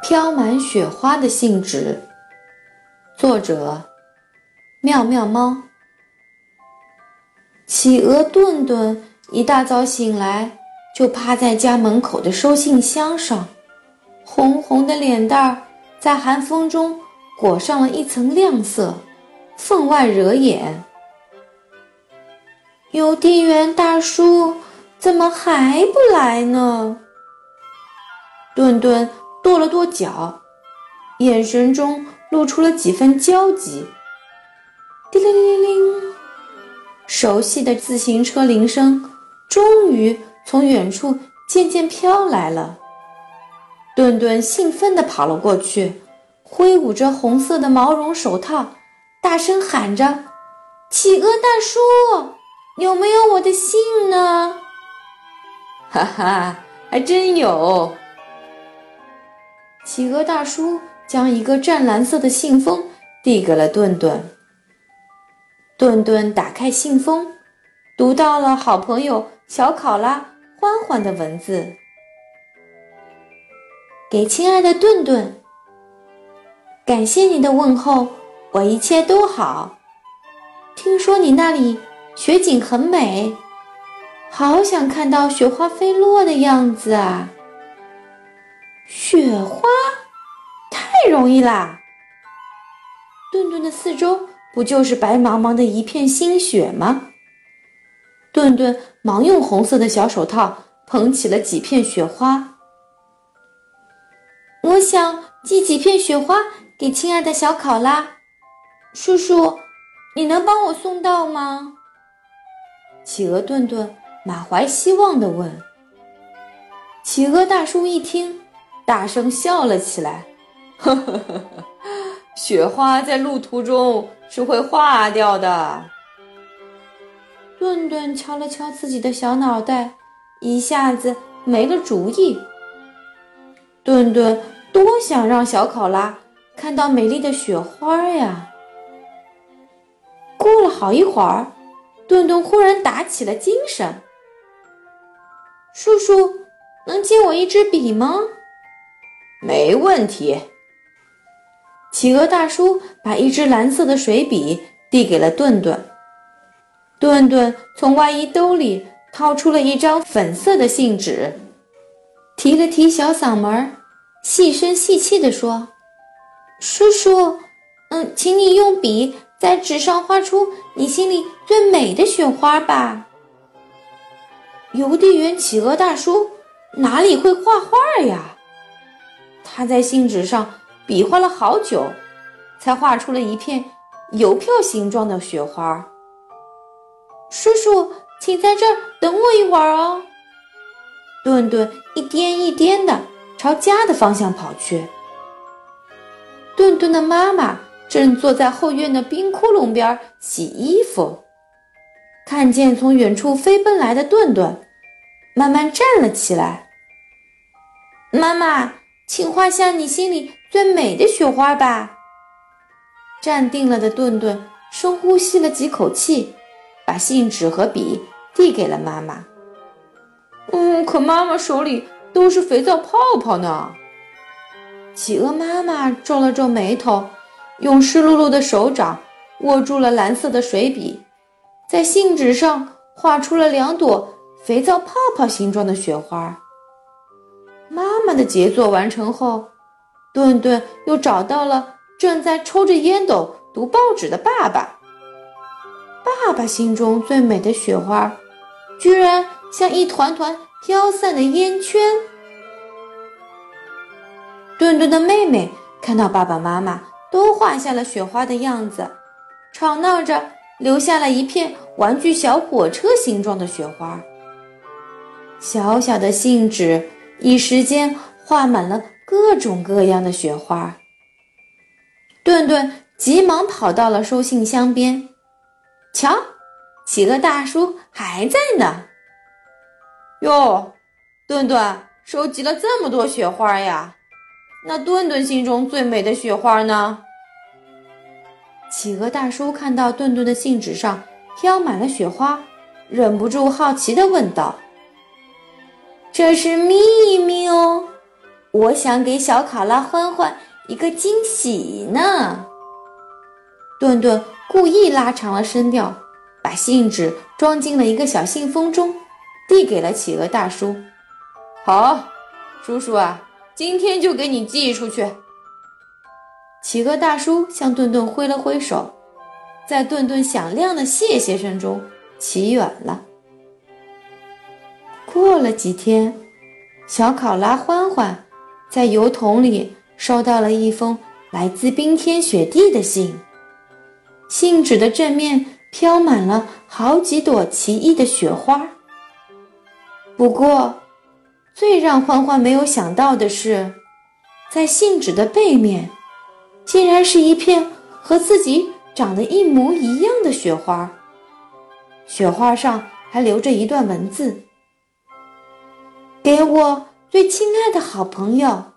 飘满雪花的信纸，作者：妙妙猫。企鹅顿顿一大早醒来，就趴在家门口的收信箱上，红红的脸蛋儿在寒风中裹上了一层亮色，分外惹眼。邮递员大叔怎么还不来呢？顿顿。跺了跺脚，眼神中露出了几分焦急。叮铃铃铃，熟悉的自行车铃声终于从远处渐渐飘来了。顿顿兴奋地跑了过去，挥舞着红色的毛绒手套，大声喊着：“企鹅大叔，有没有我的信呢？”哈哈，还真有。企鹅大叔将一个湛蓝色的信封递给了顿顿。顿顿打开信封，读到了好朋友小考拉欢欢的文字：“给亲爱的顿顿，感谢你的问候，我一切都好。听说你那里雪景很美，好想看到雪花飞落的样子啊！雪花。”太容易啦！顿顿的四周不就是白茫茫的一片新雪吗？顿顿忙用红色的小手套捧起了几片雪花。我想寄几片雪花给亲爱的小考拉叔叔，你能帮我送到吗？企鹅顿顿满怀希望地问。企鹅大叔一听，大声笑了起来。呵呵呵呵，雪花在路途中是会化掉的。顿顿敲了敲自己的小脑袋，一下子没了主意。顿顿多想让小考拉看到美丽的雪花呀！过了好一会儿，顿顿忽然打起了精神：“叔叔，能借我一支笔吗？”“没问题。”企鹅大叔把一支蓝色的水笔递给了顿顿，顿顿从外衣兜里掏出了一张粉色的信纸，提了提小嗓门，细声细气地说：“叔叔，嗯，请你用笔在纸上画出你心里最美的雪花吧。”邮递员企鹅大叔哪里会画画呀？他在信纸上。比划了好久，才画出了一片邮票形状的雪花。叔叔，请在这儿等我一会儿哦。顿顿一颠一颠的朝家的方向跑去。顿顿的妈妈正坐在后院的冰窟窿边洗衣服，看见从远处飞奔来的顿顿，慢慢站了起来。妈妈。请画下你心里最美的雪花吧。站定了的顿顿深呼吸了几口气，把信纸和笔递给了妈妈。嗯，可妈妈手里都是肥皂泡泡呢。企鹅妈妈皱了皱眉头，用湿漉漉的手掌握住了蓝色的水笔，在信纸上画出了两朵肥皂泡泡形状的雪花。妈妈的杰作完成后，顿顿又找到了正在抽着烟斗读报纸的爸爸。爸爸心中最美的雪花，居然像一团团飘散的烟圈。顿顿的妹妹看到爸爸妈妈都画下了雪花的样子，吵闹着留下了一片玩具小火车形状的雪花。小小的信纸。一时间画满了各种各样的雪花。顿顿急忙跑到了收信箱边，瞧，企鹅大叔还在呢。哟，顿顿收集了这么多雪花呀？那顿顿心中最美的雪花呢？企鹅大叔看到顿顿的信纸上飘满了雪花，忍不住好奇地问道。这是秘密哦，我想给小考拉欢欢一个惊喜呢。顿顿故意拉长了声调，把信纸装进了一个小信封中，递给了企鹅大叔。好，叔叔啊，今天就给你寄出去。企鹅大叔向顿顿挥了挥手，在顿顿响亮的谢谢声中起远了。过了几天，小考拉欢欢在邮筒里收到了一封来自冰天雪地的信。信纸的正面飘满了好几朵奇异的雪花。不过，最让欢欢没有想到的是，在信纸的背面，竟然是一片和自己长得一模一样的雪花。雪花上还留着一段文字：“给我最亲爱的好朋友，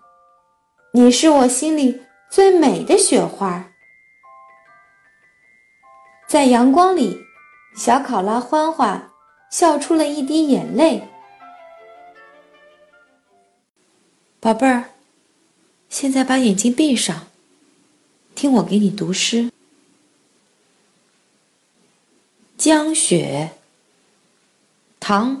你是我心里最美的雪花。”在阳光里，小考拉欢欢笑出了一滴眼泪。宝贝儿，现在把眼睛闭上，听我给你读诗。《江雪》唐·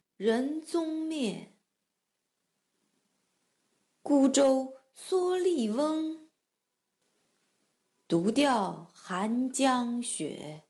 人踪灭。孤舟蓑笠翁，独钓寒江雪。